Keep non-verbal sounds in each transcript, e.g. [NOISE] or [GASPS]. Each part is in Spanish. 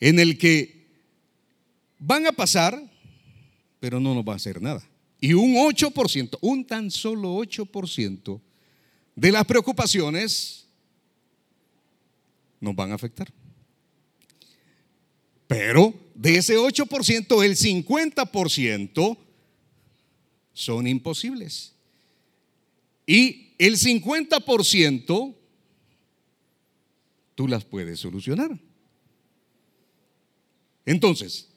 en el que van a pasar, pero no nos va a hacer nada. Y un 8%, un tan solo 8% de las preocupaciones nos van a afectar. Pero de ese 8%, el 50% son imposibles. Y el 50% tú las puedes solucionar. Entonces,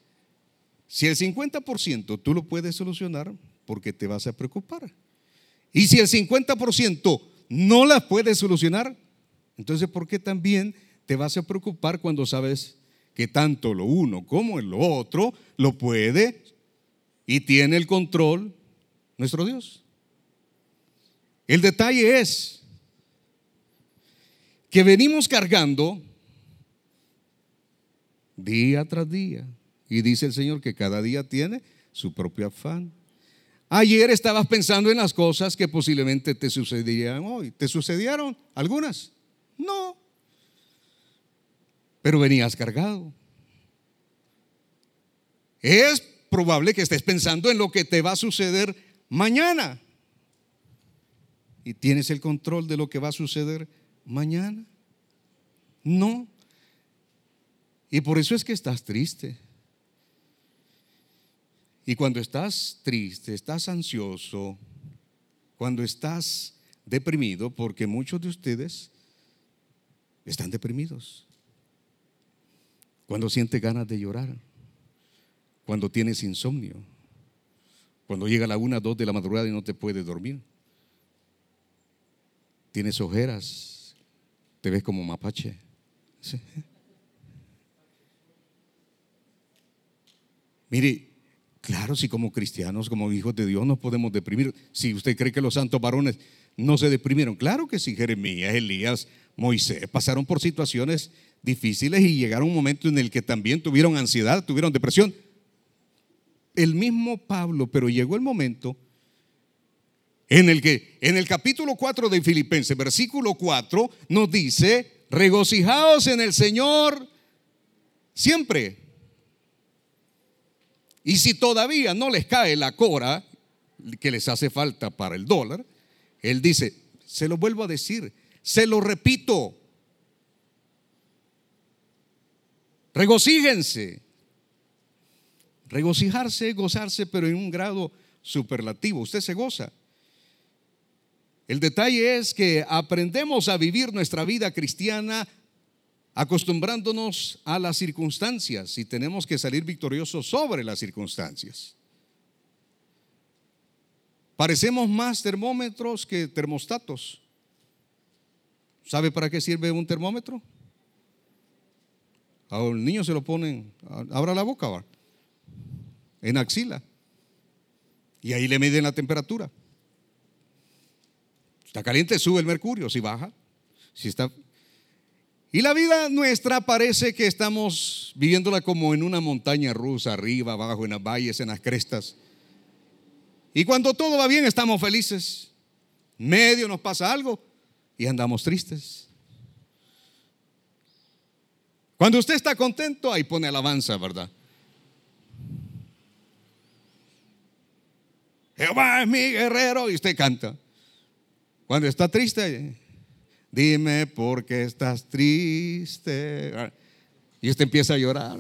si el 50% tú lo puedes solucionar, ¿por qué te vas a preocupar? Y si el 50% no las puedes solucionar, entonces ¿por qué también te vas a preocupar cuando sabes que tanto lo uno como lo otro lo puede y tiene el control nuestro Dios? El detalle es que venimos cargando día tras día. Y dice el Señor que cada día tiene su propio afán. Ayer estabas pensando en las cosas que posiblemente te sucederían hoy. ¿Te sucedieron algunas? No. Pero venías cargado. Es probable que estés pensando en lo que te va a suceder mañana. ¿Y tienes el control de lo que va a suceder mañana? No. Y por eso es que estás triste. Y cuando estás triste, estás ansioso, cuando estás deprimido, porque muchos de ustedes están deprimidos. Cuando siente ganas de llorar, cuando tienes insomnio, cuando llega la una, dos de la madrugada y no te puedes dormir. Tienes ojeras, te ves como mapache. Mire, claro, si como cristianos, como hijos de Dios nos podemos deprimir. Si usted cree que los santos varones no se deprimieron, claro que sí, Jeremías, Elías, Moisés pasaron por situaciones difíciles y llegaron un momento en el que también tuvieron ansiedad, tuvieron depresión. El mismo Pablo, pero llegó el momento en el que en el capítulo 4 de Filipenses, versículo 4, nos dice, regocijaos en el Señor siempre. Y si todavía no les cae la cora que les hace falta para el dólar, él dice, se lo vuelvo a decir, se lo repito, regocíjense. Regocijarse, gozarse, pero en un grado superlativo. Usted se goza. El detalle es que aprendemos a vivir nuestra vida cristiana acostumbrándonos a las circunstancias y tenemos que salir victoriosos sobre las circunstancias. Parecemos más termómetros que termostatos. ¿Sabe para qué sirve un termómetro? A un niño se lo ponen, abra la boca, ¿va? en axila, y ahí le miden la temperatura. Está caliente, sube el mercurio, si baja, si está y la vida nuestra parece que estamos viviéndola como en una montaña rusa, arriba, abajo, en las valles, en las crestas. Y cuando todo va bien estamos felices. Medio nos pasa algo y andamos tristes. Cuando usted está contento, ahí pone alabanza, ¿verdad? Jehová es mi guerrero y usted canta. Cuando está triste, dime por qué estás triste. Y usted empieza a llorar.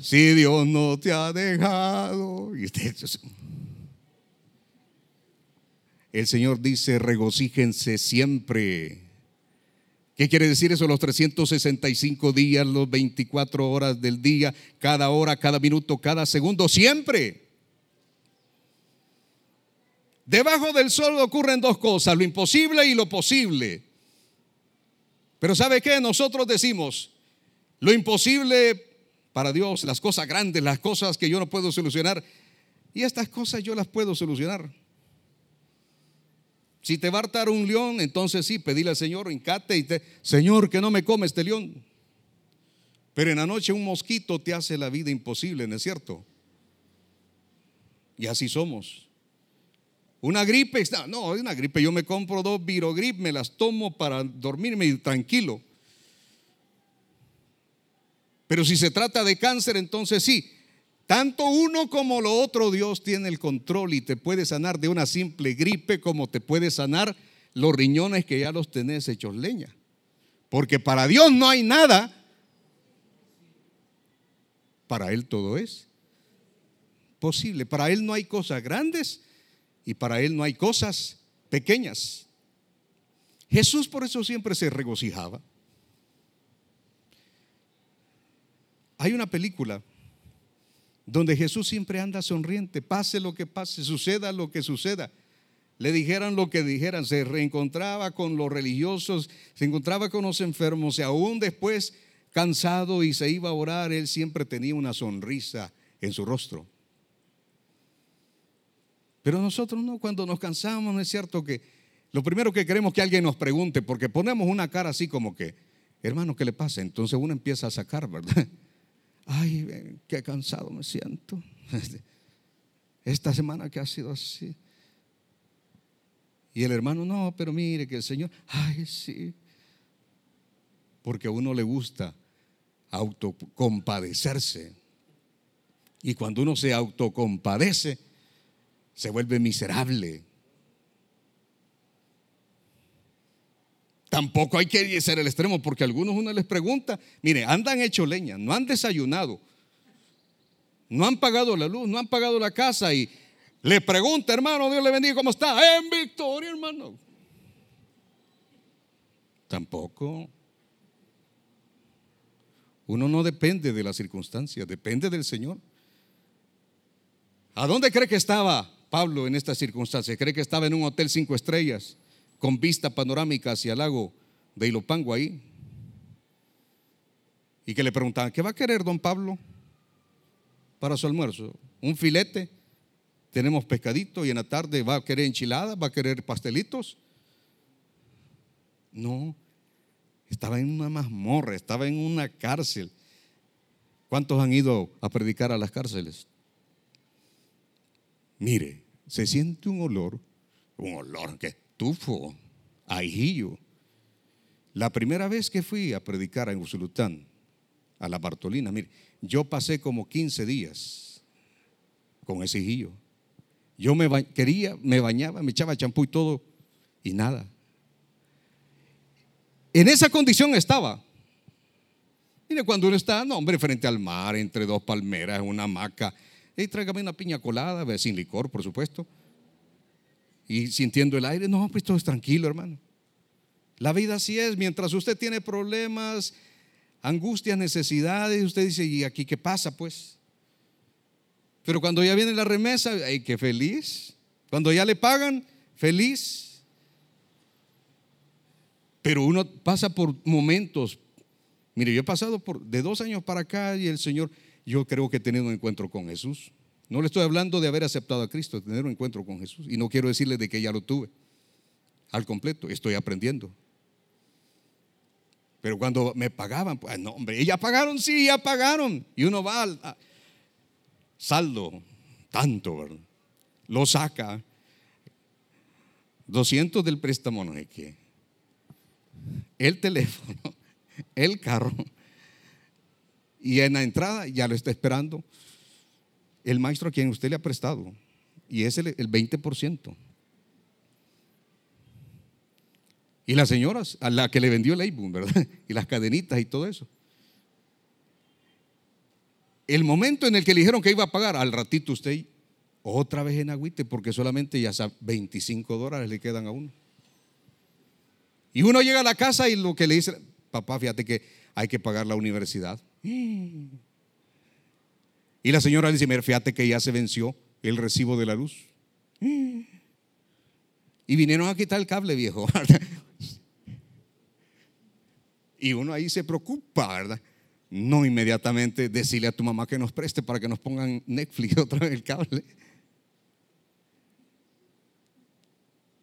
Si Dios no te ha dejado. Y usted, el Señor dice, regocíjense siempre. ¿Qué quiere decir eso? Los 365 días, los 24 horas del día, cada hora, cada minuto, cada segundo, siempre. Debajo del sol ocurren dos cosas, lo imposible y lo posible. Pero ¿sabe qué? Nosotros decimos, lo imposible para Dios, las cosas grandes, las cosas que yo no puedo solucionar, y estas cosas yo las puedo solucionar. Si te va a hartar un león, entonces sí, pedile al Señor, encate y te, Señor, que no me come este león. Pero en la noche un mosquito te hace la vida imposible, ¿no es cierto? Y así somos. Una gripe, no, una gripe, yo me compro dos virogrip, me las tomo para dormirme tranquilo. Pero si se trata de cáncer, entonces sí. Tanto uno como lo otro, Dios tiene el control y te puede sanar de una simple gripe como te puede sanar los riñones que ya los tenés hechos leña. Porque para Dios no hay nada. Para Él todo es posible. Para Él no hay cosas grandes y para Él no hay cosas pequeñas. Jesús por eso siempre se regocijaba. Hay una película donde Jesús siempre anda sonriente, pase lo que pase, suceda lo que suceda. Le dijeran lo que dijeran, se reencontraba con los religiosos, se encontraba con los enfermos y aún después cansado y se iba a orar, él siempre tenía una sonrisa en su rostro. Pero nosotros no, cuando nos cansamos, no es cierto que lo primero que queremos que alguien nos pregunte, porque ponemos una cara así como que, hermano, ¿qué le pasa? Entonces uno empieza a sacar, ¿verdad? [LAUGHS] Ay, qué cansado me siento. [LAUGHS] Esta semana que ha sido así. Y el hermano, no, pero mire que el Señor, ay, sí. Porque a uno le gusta autocompadecerse. Y cuando uno se autocompadece, se vuelve miserable. Tampoco hay que ser el extremo, porque a algunos uno les pregunta, mire, andan hecho leña, no han desayunado, no han pagado la luz, no han pagado la casa y le pregunta, hermano, Dios le bendiga, ¿cómo está? En victoria, hermano. Tampoco. Uno no depende de las circunstancias, depende del Señor. ¿A dónde cree que estaba Pablo en estas circunstancias? ¿Cree que estaba en un hotel cinco estrellas? con vista panorámica hacia el lago de Ilopango ahí. Y que le preguntaban, ¿qué va a querer don Pablo para su almuerzo? ¿Un filete? Tenemos pescadito y en la tarde va a querer enchiladas, va a querer pastelitos. No, estaba en una mazmorra, estaba en una cárcel. ¿Cuántos han ido a predicar a las cárceles? Mire, se siente un olor, un olor que tufo, ajillo. La primera vez que fui a predicar en Usulután, a la Bartolina, mire, yo pasé como 15 días con ese hijillo. Yo me quería, me bañaba, me echaba champú y todo, y nada. En esa condición estaba. Mire, cuando uno está, no, hombre, frente al mar, entre dos palmeras, en una hamaca, y tráigame una piña colada, sin licor, por supuesto y sintiendo el aire. No, pues todo es tranquilo, hermano. La vida así es. Mientras usted tiene problemas, angustias, necesidades, usted dice, ¿y aquí qué pasa, pues? Pero cuando ya viene la remesa, ay, qué feliz. Cuando ya le pagan, feliz. Pero uno pasa por momentos. Mire, yo he pasado por de dos años para acá y el Señor, yo creo que he tenido un encuentro con Jesús. No le estoy hablando de haber aceptado a Cristo, de tener un encuentro con Jesús. Y no quiero decirle de que ya lo tuve. Al completo, estoy aprendiendo. Pero cuando me pagaban, pues no, hombre, ya pagaron, sí, ya pagaron. Y uno va al saldo, tanto. Lo saca. 200 del préstamo, no sé qué. El teléfono, [LAUGHS] el carro. Y en la entrada ya lo está esperando el maestro a quien usted le ha prestado. Y es el, 20%. Y las señoras, a la que le vendió el álbum, ¿verdad? [LAUGHS] Y las cadenitas y todo eso. El momento en el que le dijeron que iba a pagar, al ratito usted otra vez en agüite, porque solamente ya 25 dólares le quedan a uno. Y uno llega a la casa y lo que le dice, papá, fíjate que hay que pagar la universidad. [GASPS] Y la señora dice, mira, fíjate que ya se venció el recibo de la luz. [GASPS] Y vinieron a quitar el cable, viejo. [LAUGHS] y uno ahí se preocupa, ¿verdad? No inmediatamente decirle a tu mamá que nos preste para que nos pongan Netflix [LAUGHS] otra vez el cable.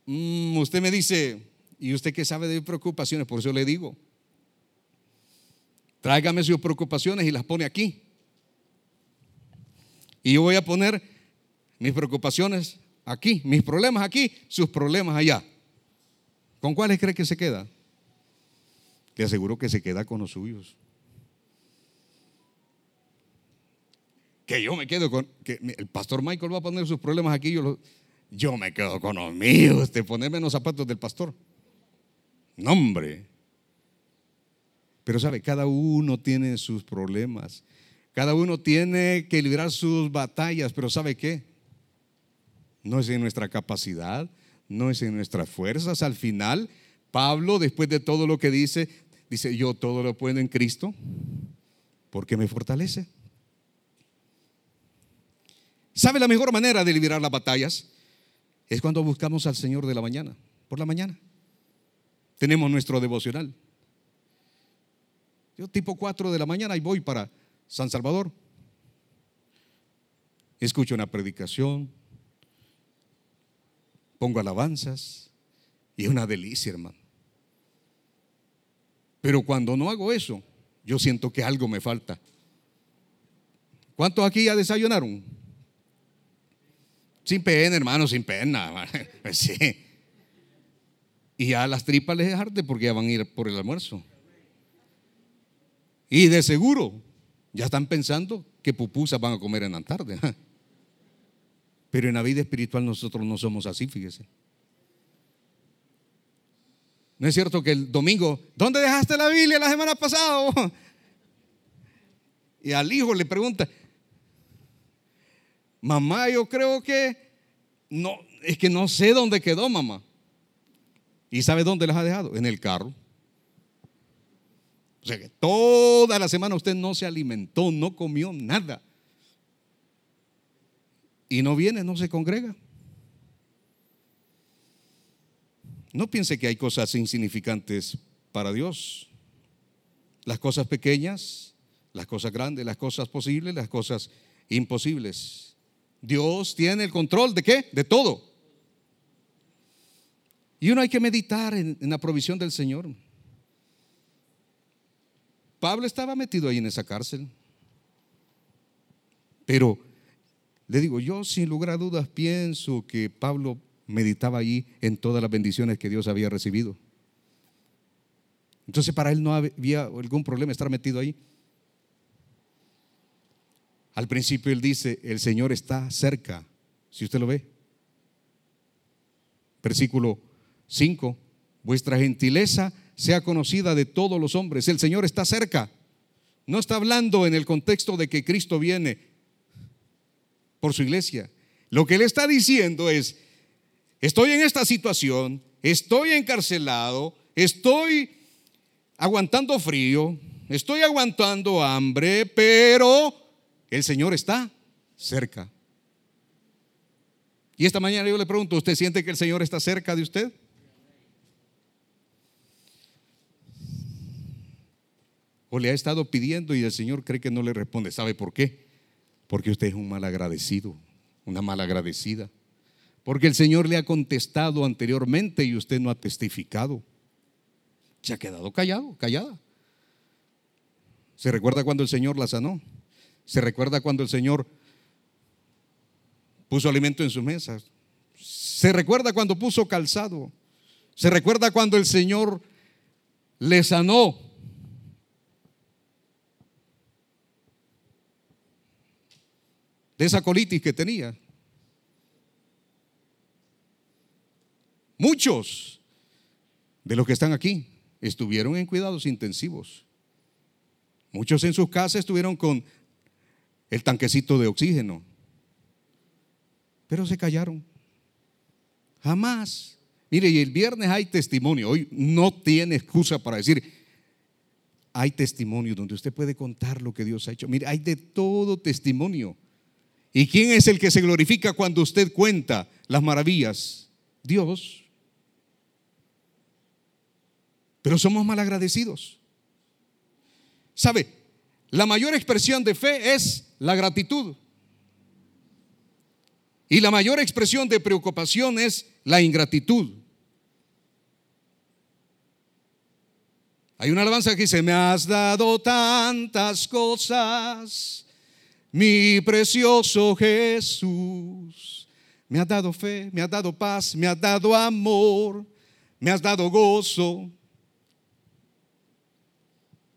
Mm, usted me dice, ¿y usted qué sabe de preocupaciones? Por eso le digo, tráigame sus preocupaciones y las pone aquí. Y yo voy a poner mis preocupaciones aquí, mis problemas aquí, sus problemas allá. ¿Con cuáles cree que se queda? Te aseguro que se queda con los suyos. que yo me quedo con, que el pastor Michael va a poner sus problemas aquí, yo, yo me quedo con los míos, este, ponerme en los zapatos del pastor. No, hombre. Pero sabe, cada uno tiene sus problemas. Cada uno tiene que librar sus batallas, pero ¿sabe qué? No es en nuestra capacidad, no es en nuestras fuerzas. Al final, Pablo, después de todo lo que dice, dice, yo todo lo puedo en Cristo, porque me fortalece. ¿Sabe la mejor manera de liberar las batallas? Es cuando buscamos al Señor de la mañana, por la mañana. Tenemos nuestro devocional. Yo tipo 4 de la mañana y voy para San Salvador. Escucho una predicación, pongo alabanzas y es una delicia, hermano. Pero cuando no hago eso, yo siento que algo me falta. ¿Cuántos aquí ya desayunaron? Sin pena, hermano, sin pena. [LAUGHS] Sí. Y a las tripas les dejarte porque ya van a ir por el almuerzo. Y de seguro ya están pensando que pupusas van a comer en la tarde. Pero en la vida espiritual nosotros no somos así, fíjese. No es cierto que el domingo, ¿dónde dejaste la Biblia la semana pasada? Y al hijo le pregunta, mamá, yo creo que no, es que no sé dónde quedó mamá. ¿Y sabe dónde las ha dejado? En el carro. Sea que toda la semana usted no se alimentó, no comió nada. Y no viene, no se congrega. No piense que hay cosas insignificantes para Dios. Las cosas pequeñas, las cosas grandes, las cosas posibles, las cosas imposibles. Dios tiene el control de qué? De todo. Y uno hay que meditar en, la provisión del Señor. Pablo estaba metido ahí en esa cárcel. Pero le digo, yo sin lugar a dudas pienso que Pablo meditaba allí en todas las bendiciones que Dios había recibido. Entonces para él no había algún problema estar metido ahí. Al principio él dice, el Señor está cerca, si usted lo ve. Versículo 5, vuestra gentileza sea conocida de todos los hombres. El Señor está cerca. No está hablando en el contexto de que Cristo viene por su iglesia. Lo que él está diciendo es, estoy en esta situación, estoy encarcelado, estoy aguantando frío, estoy aguantando hambre, pero el Señor está cerca. Y esta mañana yo le pregunto, ¿usted siente que el Señor está cerca de usted? O le ha estado pidiendo y el Señor cree que no le responde. ¿Sabe por qué? Porque usted es un mal agradecido, una mal agradecida. Porque el Señor le ha contestado anteriormente y usted no ha testificado. Se ha quedado callado, callada. ¿Se recuerda cuando el Señor la sanó? ¿Se recuerda cuando el Señor puso alimento en sus mesas? ¿Se recuerda cuando puso calzado? ¿Se recuerda cuando el Señor le sanó? De esa colitis que tenía. Muchos de los que están aquí estuvieron en cuidados intensivos. Muchos en sus casas estuvieron con el tanquecito de oxígeno. Pero se callaron. Jamás. Mire, y el viernes hay testimonio. Hoy no tiene excusa para decir, hay testimonio donde usted puede contar lo que Dios ha hecho. Mire, hay de todo testimonio. ¿Y quién es el que se glorifica cuando usted cuenta las maravillas? Dios. Pero somos malagradecidos. ¿Sabe? La mayor expresión de fe es la gratitud. Y la mayor expresión de preocupación es la ingratitud. Hay una alabanza que dice, me has dado tantas cosas, mi precioso Jesús, me has dado fe, me has dado paz, me has dado amor, me has dado gozo,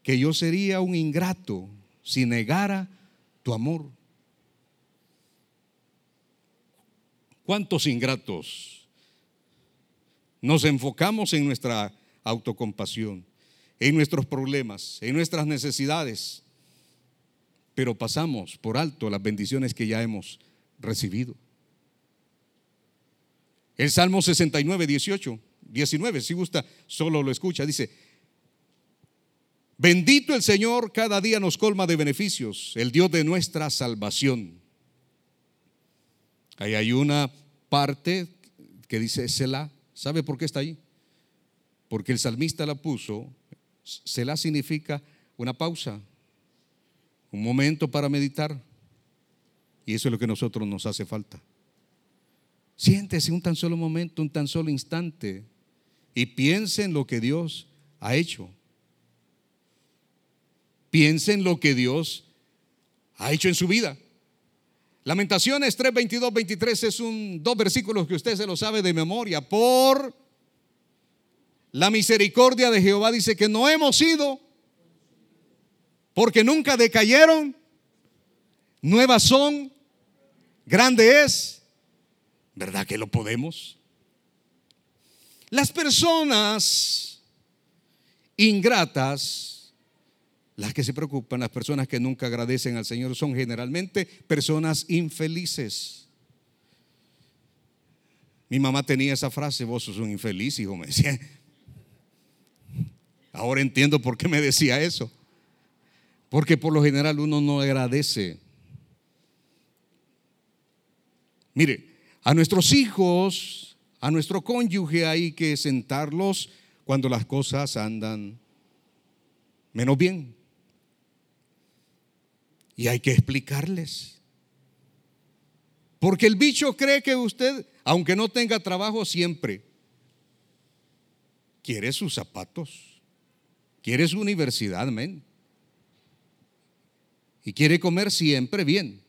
que yo sería un ingrato si negara tu amor. ¿Cuántos ingratos? Nos enfocamos en nuestra autocompasión, en nuestros problemas, en nuestras necesidades, pero pasamos por alto las bendiciones que ya hemos recibido. El Salmo 69, 18, 19, si gusta, solo lo escucha, dice, bendito el Señor, cada día nos colma de beneficios, el Dios de nuestra salvación. Ahí hay una parte que dice Selah. ¿Sabe por qué está ahí? Porque el salmista la puso. Selah significa una pausa, un momento para meditar. Y eso es lo que a nosotros nos hace falta. Siéntese un tan solo momento, un tan solo instante y piense en lo que Dios ha hecho. Piense en lo que Dios ha hecho en su vida. Lamentaciones 3, 22, 23 es un dos versículos que usted se lo sabe de memoria. Por la misericordia de Jehová dice que no hemos sido, porque nunca decayeron, nuevas son, grande es. ¿Verdad que lo podemos? Las personas ingratas las que se preocupan, las personas que nunca agradecen al Señor son generalmente personas infelices. Mi mamá tenía esa frase, vos sos un infeliz, hijo, me decía. Ahora entiendo por qué me decía eso. Porque por lo general uno no agradece. Mire, a nuestros hijos, a nuestro cónyuge hay que sentarlos cuando las cosas andan menos bien. Y hay que explicarles. Porque el bicho cree que usted, aunque no tenga trabajo siempre, quiere sus zapatos, quiere su universidad, amén. Y quiere comer siempre bien.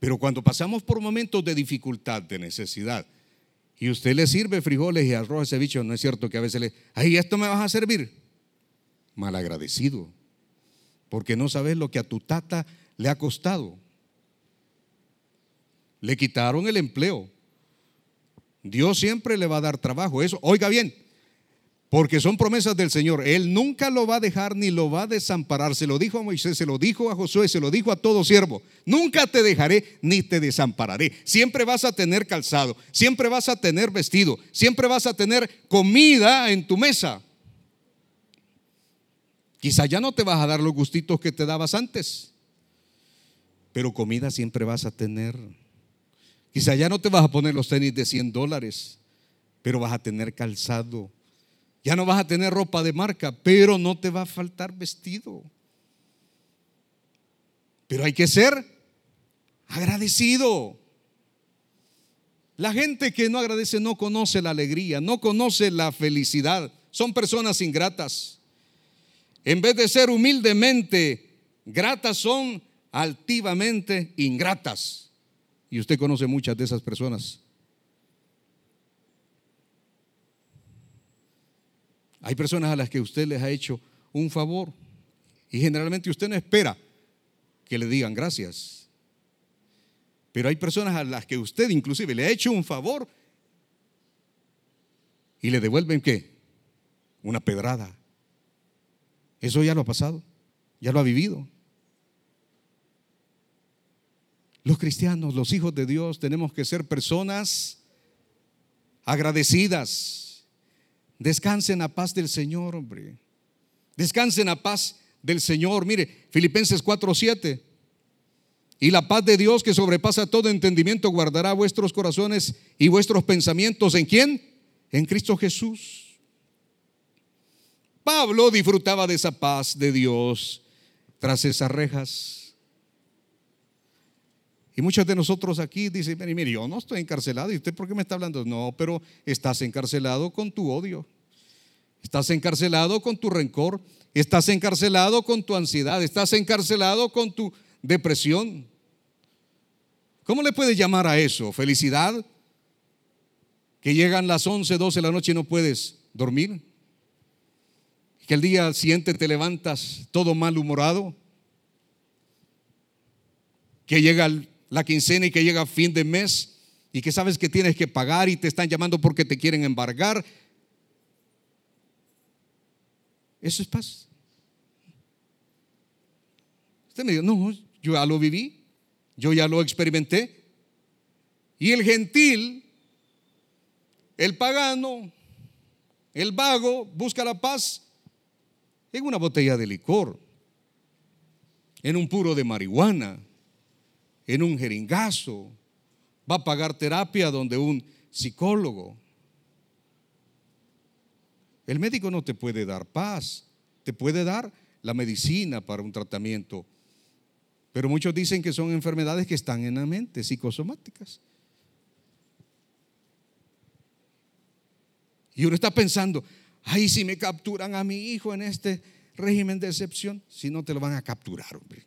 Pero cuando pasamos por momentos de dificultad, de necesidad, y usted le sirve frijoles y arroz a ese bicho, no es cierto que a veces le, ay, esto me vas a servir. Malagradecido porque no sabes lo que a tu tata le ha costado. Le quitaron el empleo. Dios siempre le va a dar trabajo. Eso, oiga bien, porque son promesas del Señor. Él nunca lo va a dejar ni lo va a desamparar. Se lo dijo a Moisés, se lo dijo a Josué, se lo dijo a todo siervo. Nunca te dejaré ni te desampararé. Siempre vas a tener calzado, siempre vas a tener vestido, siempre vas a tener comida en tu mesa. Quizá ya no te vas a dar los gustitos que te dabas antes, pero comida siempre vas a tener. Quizá ya no te vas a poner los tenis de 100 dólares, pero vas a tener calzado. Ya no vas a tener ropa de marca, pero no te va a faltar vestido. Pero hay que ser agradecido. La gente que no agradece no conoce la alegría, no conoce la felicidad. Son personas ingratas. En vez de ser humildemente gratas, son altivamente ingratas. Y usted conoce muchas de esas personas. Hay personas a las que usted les ha hecho un favor y generalmente usted no espera que le digan gracias. Pero hay personas a las que usted inclusive le ha hecho un favor y le devuelven qué? Una pedrada. Eso ya lo ha pasado, ya lo ha vivido. Los cristianos, los hijos de Dios, tenemos que ser personas agradecidas. Descansen a paz del Señor, hombre. Descansen a paz del Señor. Mire, Filipenses 4:7. Y la paz de Dios que sobrepasa todo entendimiento guardará vuestros corazones y vuestros pensamientos. ¿En quién? En Cristo Jesús. Pablo disfrutaba de esa paz de Dios tras esas rejas. Y muchos de nosotros aquí dicen, mire, mire, yo no estoy encarcelado. ¿Y usted por qué me está hablando? No, pero estás encarcelado con tu odio. Estás encarcelado con tu rencor. Estás encarcelado con tu ansiedad. Estás encarcelado con tu depresión. ¿Cómo le puedes llamar a eso? ¿Felicidad? Que llegan las 11, 12 de la noche y no puedes dormir que el día siguiente te levantas todo malhumorado, que llega el la quincena y que llega fin de mes y que sabes que tienes que pagar y te están llamando porque te quieren embargar. Eso es paz. Usted me dice, no, yo ya lo viví, yo ya lo experimenté. Y el gentil, el pagano, el vago busca la paz en una botella de licor, en un puro de marihuana, en un jeringazo. Va a pagar terapia donde un psicólogo. El médico no te puede dar paz, te puede dar la medicina para un tratamiento. Pero muchos dicen que son enfermedades que están en la mente, psicosomáticas. Y uno está pensando, ay, si me capturan a mi hijo en este régimen de excepción, si no te lo van a capturar, hombre.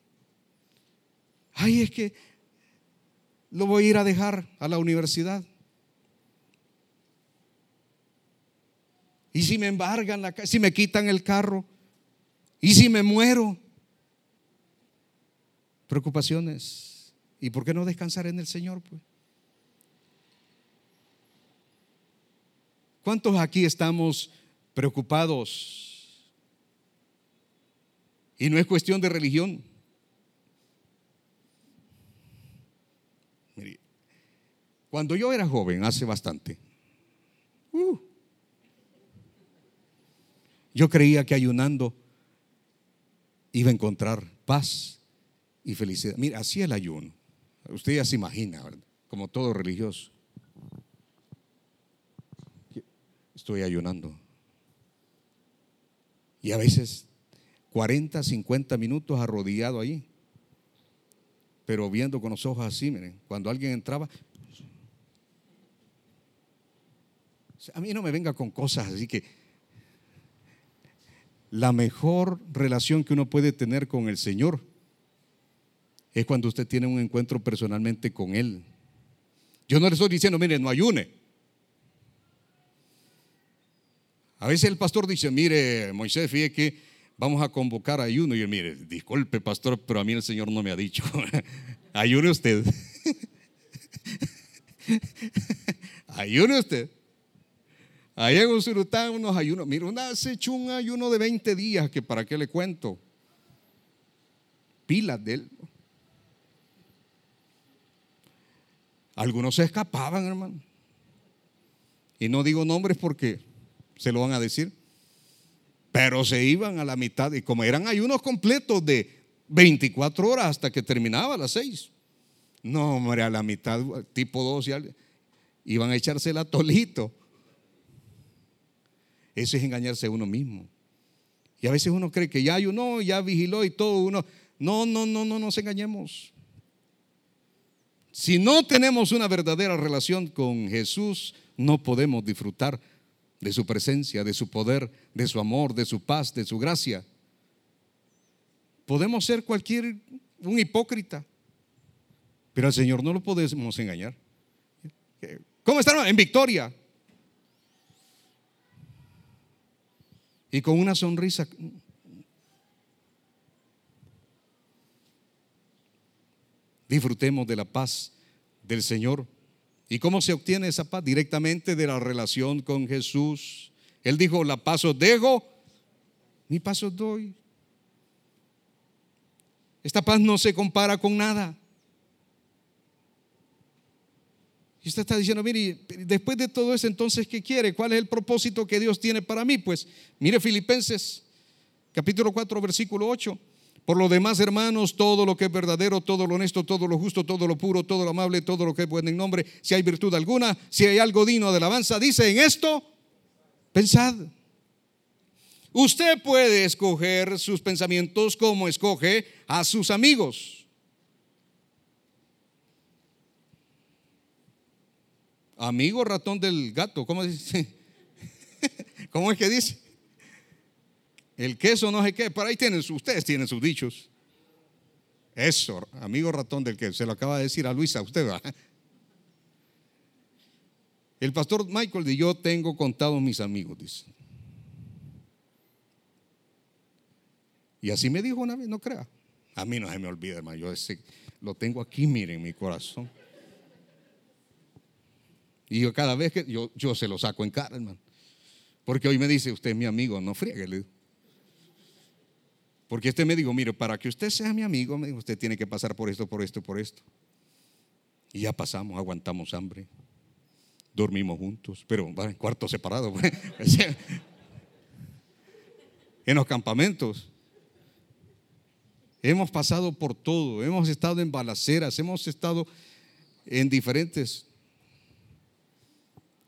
Ay, es que lo voy a ir a dejar a la universidad. Y si me embargan la si me quitan el carro, y si me muero. Preocupaciones. ¿Y por qué no descansar en el Señor? Pues? ¿Cuántos aquí estamos preocupados? Y no es cuestión de religión. Cuando yo era joven, hace bastante, uh, yo creía que ayunando iba a encontrar paz y felicidad. Mira, así el ayuno. Usted ya se imagina, como todo religioso. estoy ayunando. Y a veces 40, 50 minutos arrodillado ahí. Pero viendo con los ojos así, miren, cuando alguien entraba, a mí no me venga con cosas así que la mejor relación que uno puede tener con el Señor es cuando usted tiene un encuentro personalmente con Él. Yo no le estoy diciendo, mire, no ayune. A veces el pastor dice, mire, Moisés, fíjate que vamos a convocar ayuno. Y él, mire, disculpe, pastor, pero a mí el Señor no me ha dicho. [LAUGHS] Ayune usted. [LAUGHS] Ayune usted. Allá en Usurután unos ayunos. Mire, una se echó un ayuno de 20 días, que para qué le cuento. Pilas de él. Algunos se escapaban, hermano. Y no digo nombres porque se lo van a decir. Pero se iban a la mitad y como eran ayunos completos de 24 horas hasta que terminaba a las 6. No, hombre, a la mitad, tipo 2, iban a echarse la tolito. Eso es engañarse a uno mismo. Y a veces uno cree que ya ayunó, ya vigiló y todo uno. No, no, no, no nos engañemos. Si no tenemos una verdadera relación con Jesús, no podemos disfrutar de su presencia, de su poder, de su amor, de su paz, de su gracia. Podemos ser cualquier un hipócrita, pero al Señor no lo podemos engañar. ¿Cómo están? En victoria. Y con una sonrisa. Disfrutemos de la paz del Señor. ¿Y cómo se obtiene esa paz? Directamente de la relación con Jesús. Él dijo, la paz os dejo, mi paz os doy. Esta paz no se compara con nada. Y usted está diciendo, mire, después de todo eso, entonces, ¿qué quiere? ¿Cuál es el propósito que Dios tiene para mí? Pues mire Filipenses, capítulo 4, versículo 8. Por lo demás, hermanos, todo lo que es verdadero, todo lo honesto, todo lo justo, todo lo puro, todo lo amable, todo lo que es bueno en nombre, si hay virtud alguna, si hay algo digno de alabanza, dice en esto, pensad. Usted puede escoger sus pensamientos como escoge a sus amigos. Amigo ratón del gato, ¿cómo dice? [LAUGHS] ¿Cómo es que dice? El queso no sé qué, por ahí tienen, ustedes tienen sus dichos. Eso, amigo ratón del que se lo acaba de decir a Luisa, usted va. El pastor Michael y yo tengo contado mis amigos, dice. Y así me dijo una vez, no crea. A mí no se me olvida, hermano. Yo lo tengo aquí, miren, en mi corazón. Y yo cada vez que yo, yo se lo saco en cara, hermano. Porque hoy me dice, usted es mi amigo, no friegue. Porque este me dijo, mire, para que usted sea mi amigo, usted tiene que pasar por esto, por esto, por esto. Y ya pasamos, aguantamos hambre, dormimos juntos, pero en cuartos separados. [LAUGHS] en los campamentos. Hemos pasado por todo, hemos estado en balaceras, hemos estado en diferentes,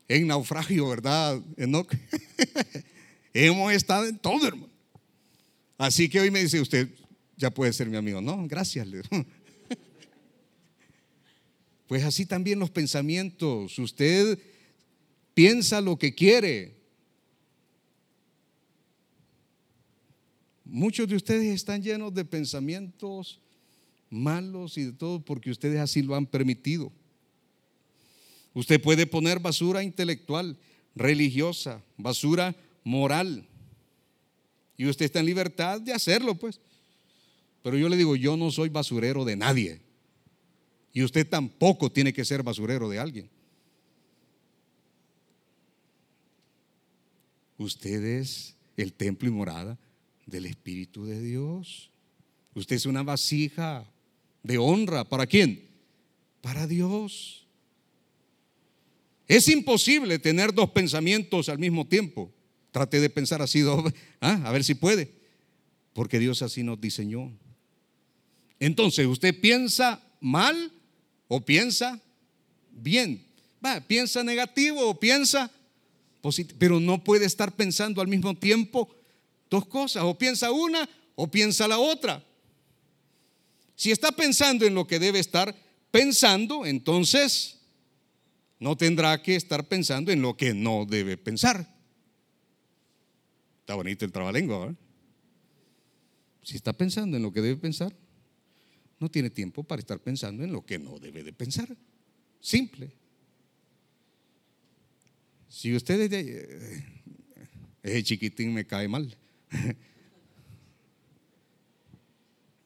en naufragio, ¿verdad, Enoch? [LAUGHS] hemos estado en todo, hermano. Así que hoy me dice usted, ya puede ser mi amigo. No, gracias. [LAUGHS] Pues así también los pensamientos. Usted piensa lo que quiere. Muchos de ustedes están llenos de pensamientos malos y de todo porque ustedes así lo han permitido. Usted puede poner basura intelectual, religiosa, basura moral. Y usted está en libertad de hacerlo, pues. Pero yo le digo, yo no soy basurero de nadie. Y usted tampoco tiene que ser basurero de alguien. Usted es el templo y morada del Espíritu de Dios. Usted es una vasija de honra. ¿Para quién? Para Dios. Es imposible tener dos pensamientos al mismo tiempo. Trate de pensar así, [LAUGHS] ¿ah? a ver si puede. Porque Dios así nos diseñó. Entonces, ¿usted piensa mal o piensa bien? Va, piensa negativo o piensa positivo. Pero no puede estar pensando al mismo tiempo dos cosas, o piensa una o piensa la otra. Si está pensando en lo que debe estar pensando, entonces no tendrá que estar pensando en lo que no debe pensar. Está bonito el trabalengua, ¿verdad? Si está pensando en lo que debe pensar, no tiene tiempo para estar pensando en lo que no debe de pensar. Simple. Si usted es, de, eh, chiquitín me cae mal. [LAUGHS]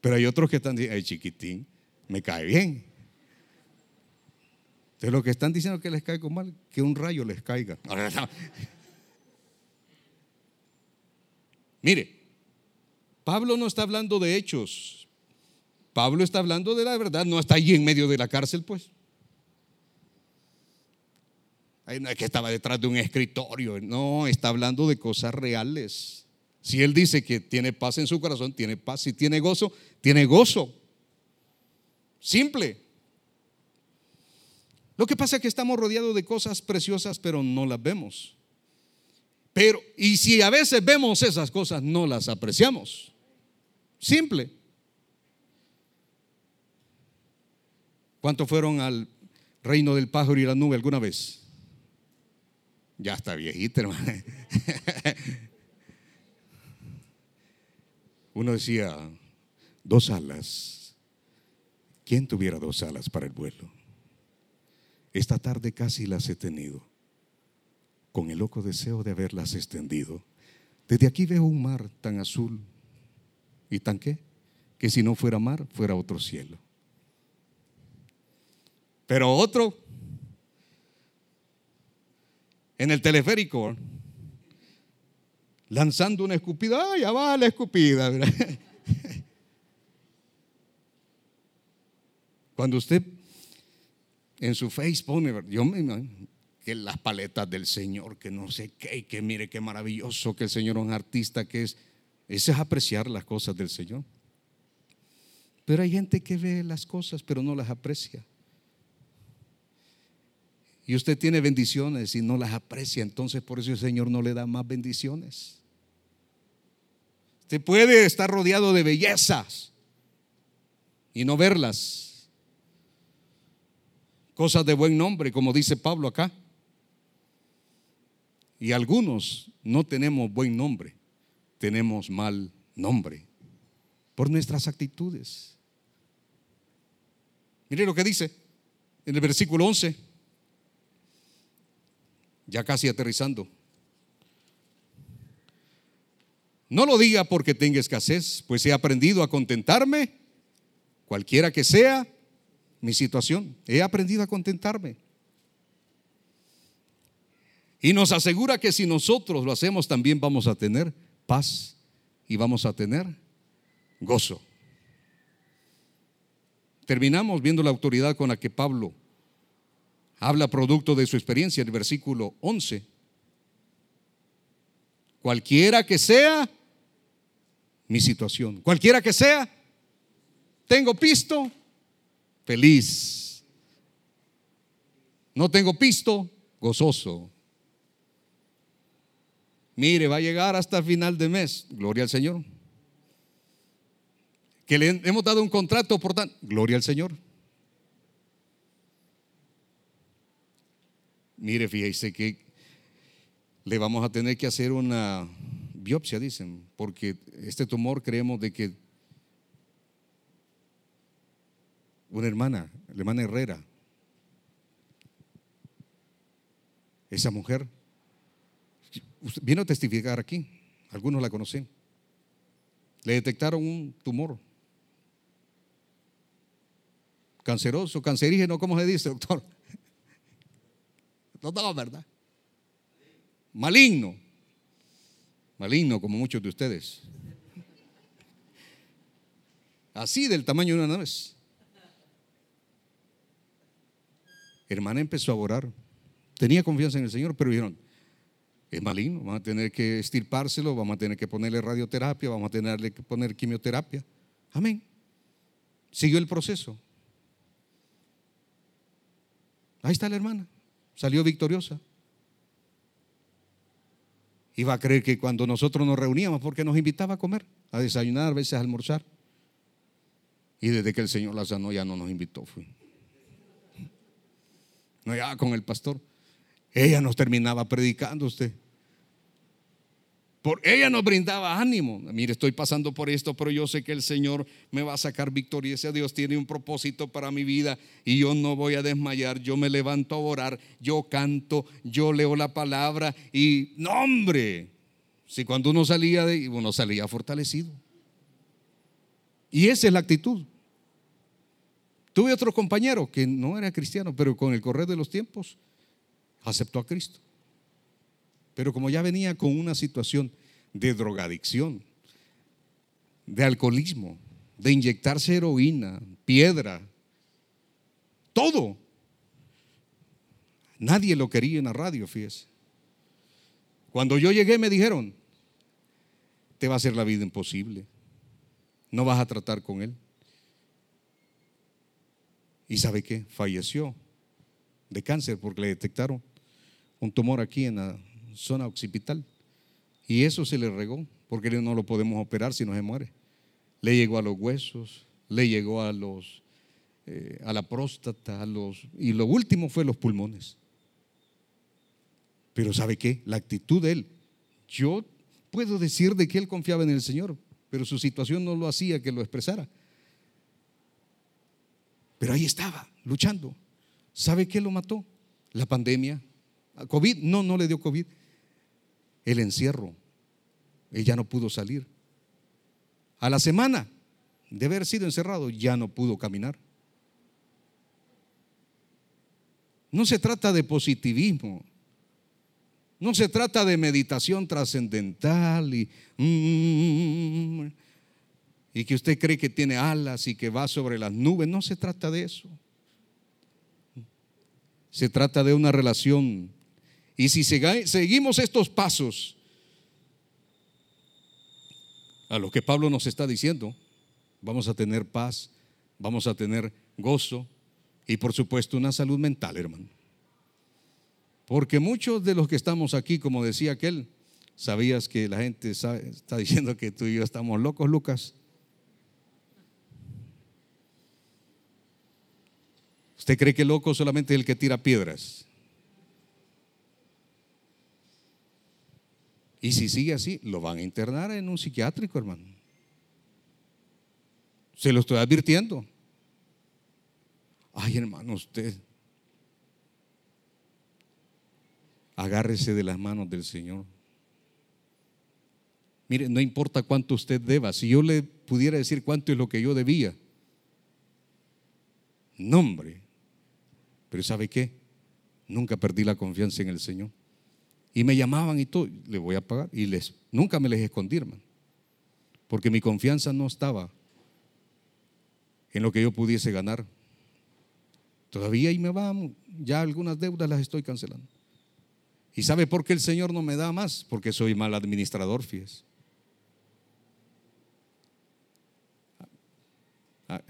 Pero hay otros que están diciendo, ay chiquitín, me cae bien. De lo que están diciendo que les caigo mal, que un rayo les caiga. [LAUGHS] Mire, Pablo no está hablando de hechos. Pablo está hablando de la verdad, no está allí en medio de la cárcel, pues. No es que estaba detrás de un escritorio, no, está hablando de cosas reales. Si Él dice que tiene paz en su corazón, tiene paz. Si tiene gozo, tiene gozo. Simple. Lo que pasa es que estamos rodeados de cosas preciosas, pero no las vemos. Pero, y si a veces vemos esas cosas, no las apreciamos. Simple. ¿Cuántos fueron al reino del pájaro y la nube alguna vez? Ya está viejita, hermano. [LAUGHS] Uno decía, dos alas. ¿Quién tuviera dos alas para el vuelo? Esta tarde casi las he tenido, con el loco deseo de haberlas extendido. Desde aquí veo un mar tan azul y tan qué, que si no fuera mar, fuera otro cielo. Pero otro, en el teleférico, lanzando una escupida. ¡Ay, ya va la escupida! [LAUGHS] Cuando usted en su face pone, yo me que las paletas del Señor, que no sé qué, que mire qué maravilloso que el Señor es un artista, que es, ese es apreciar las cosas del Señor. Pero hay gente que ve las cosas, pero no las aprecia. Y usted tiene bendiciones y no las aprecia, entonces por eso el Señor no le da más bendiciones. Usted puede estar rodeado de bellezas y no verlas. Cosas de buen nombre, como dice Pablo acá. Y algunos no tenemos buen nombre, tenemos mal nombre por nuestras actitudes. Mire lo que dice en el versículo 11, ya casi aterrizando. No lo diga porque tenga escasez, pues he aprendido a contentarme Cualquiera que sea mi situación, he aprendido a contentarme. Y nos asegura que si nosotros lo hacemos también vamos a tener paz y vamos a tener gozo. Terminamos viendo la autoridad con la que Pablo habla producto de su experiencia, el versículo 11. Cualquiera que sea mi situación, cualquiera que sea, tengo pisto, feliz. No tengo pisto, gozoso. Mire, va a llegar hasta final de mes, gloria al Señor. Que le hemos dado un contrato, por tanto, gloria al Señor. Mire, fíjese que le vamos a tener que hacer una biopsia, dicen, porque este tumor creemos de que una hermana, la hermana Herrera, esa mujer, vino a testificar aquí, algunos la conocen, le detectaron un tumor canceroso, cancerígeno, ¿cómo se dice, doctor? No, no, ¿verdad? Maligno. Maligno como muchos de ustedes. Así del tamaño de una nuez. Hermana empezó a orar. Tenía confianza en el Señor, pero dijeron, es maligno, vamos a tener que estirpárselo, vamos a tener que ponerle radioterapia, vamos a tener que poner quimioterapia. Amén. Siguió el proceso. Ahí está la hermana, salió victoriosa. Iba a creer que cuando nosotros nos reuníamos, porque nos invitaba a comer, a desayunar, a veces a almorzar. Y desde que el Señor la sanó, ya no nos invitó. Fue. No, ya con el pastor. Ella nos terminaba predicando usted. Por ella nos brindaba ánimo. Mire, estoy pasando por esto, pero yo sé que el Señor me va a sacar victoria. Ese Dios tiene un propósito para mi vida y yo no voy a desmayar. Yo me levanto a orar, yo canto, yo leo la palabra y no, hombre. Si cuando uno salía de uno salía fortalecido. Y esa es la actitud. Tuve otro compañero que no era cristiano, pero con el correr de los tiempos aceptó a Cristo. Pero como ya venía con una situación de drogadicción, de alcoholismo, de inyectarse heroína, piedra, todo. Nadie lo quería en la radio, fíjese. Cuando yo llegué me dijeron, te va a hacer la vida imposible. No vas a tratar con él. ¿Y sabe qué? Falleció de cáncer porque le detectaron un tumor aquí en la zona occipital. Y eso se le regó, porque no lo podemos operar si no se muere. Le llegó a los huesos, le llegó a los eh, a la próstata, a los y lo último fue los pulmones. Pero ¿sabe qué? La actitud de él. Yo puedo decir de que él confiaba en el Señor, pero su situación no lo hacía que lo expresara. Pero ahí estaba, luchando. ¿Sabe qué lo mató? La pandemia. COVID, no, no le dio COVID el encierro. Ella no pudo salir. A la semana de haber sido encerrado, ya no pudo caminar. No se trata de positivismo. No se trata de meditación trascendental y, mm, y que usted cree que tiene alas y que va sobre las nubes. No se trata de eso. Se trata de una relación y si seguimos estos pasos, a lo que Pablo nos está diciendo, vamos a tener paz, vamos a tener gozo y por supuesto una salud mental, hermano. Porque muchos de los que estamos aquí, como decía aquel, sabías que la gente está diciendo que tú y yo estamos locos, Lucas. ¿Usted cree que loco solamente es el que tira piedras? Y si sigue así, lo van a internar en un psiquiátrico, hermano. Se lo estoy advirtiendo. Ay, hermano, usted agárrese de las manos del Señor. Mire, no importa cuánto usted deba, si yo le pudiera decir cuánto es lo que yo debía, Nombre. Pero ¿sabe qué? Nunca perdí la confianza en el Señor. Y me llamaban y todo, le voy a pagar. Y les, nunca me les escondí. Porque mi confianza no estaba en lo que yo pudiese ganar. Todavía ahí me van, ya algunas deudas las estoy cancelando. ¿Y sabe por qué el Señor no me da más? Porque soy mal administrador, fíjese.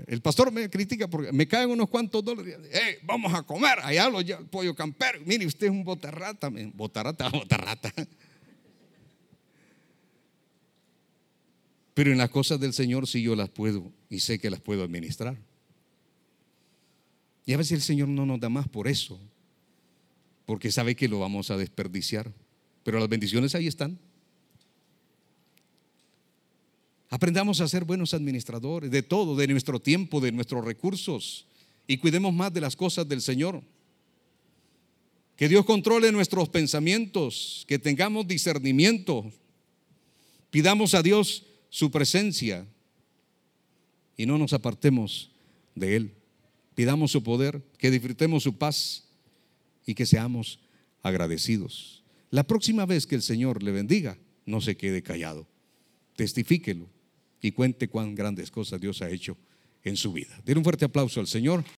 El pastor me critica porque me caen unos cuantos dólares. Vamos a comer, allá lo el pollo campero. Mire, usted es un botarrata, botarrata, [LAUGHS] botarrata. Pero en las cosas del Señor sí yo las puedo y sé que las puedo administrar. Y a veces el Señor no nos da más por eso, porque sabe que lo vamos a desperdiciar. Pero las bendiciones ahí están. Aprendamos a ser buenos administradores de todo, de nuestro tiempo, de nuestros recursos, y cuidemos más de las cosas del Señor. Que Dios controle nuestros pensamientos, que tengamos discernimiento. Pidamos a Dios su presencia y no nos apartemos de Él. Pidamos su poder, que disfrutemos su paz y que seamos agradecidos. La próxima vez que el Señor le bendiga, no se quede callado. Testifíquelo y cuente cuán grandes cosas Dios ha hecho en su vida. Den un fuerte aplauso al Señor.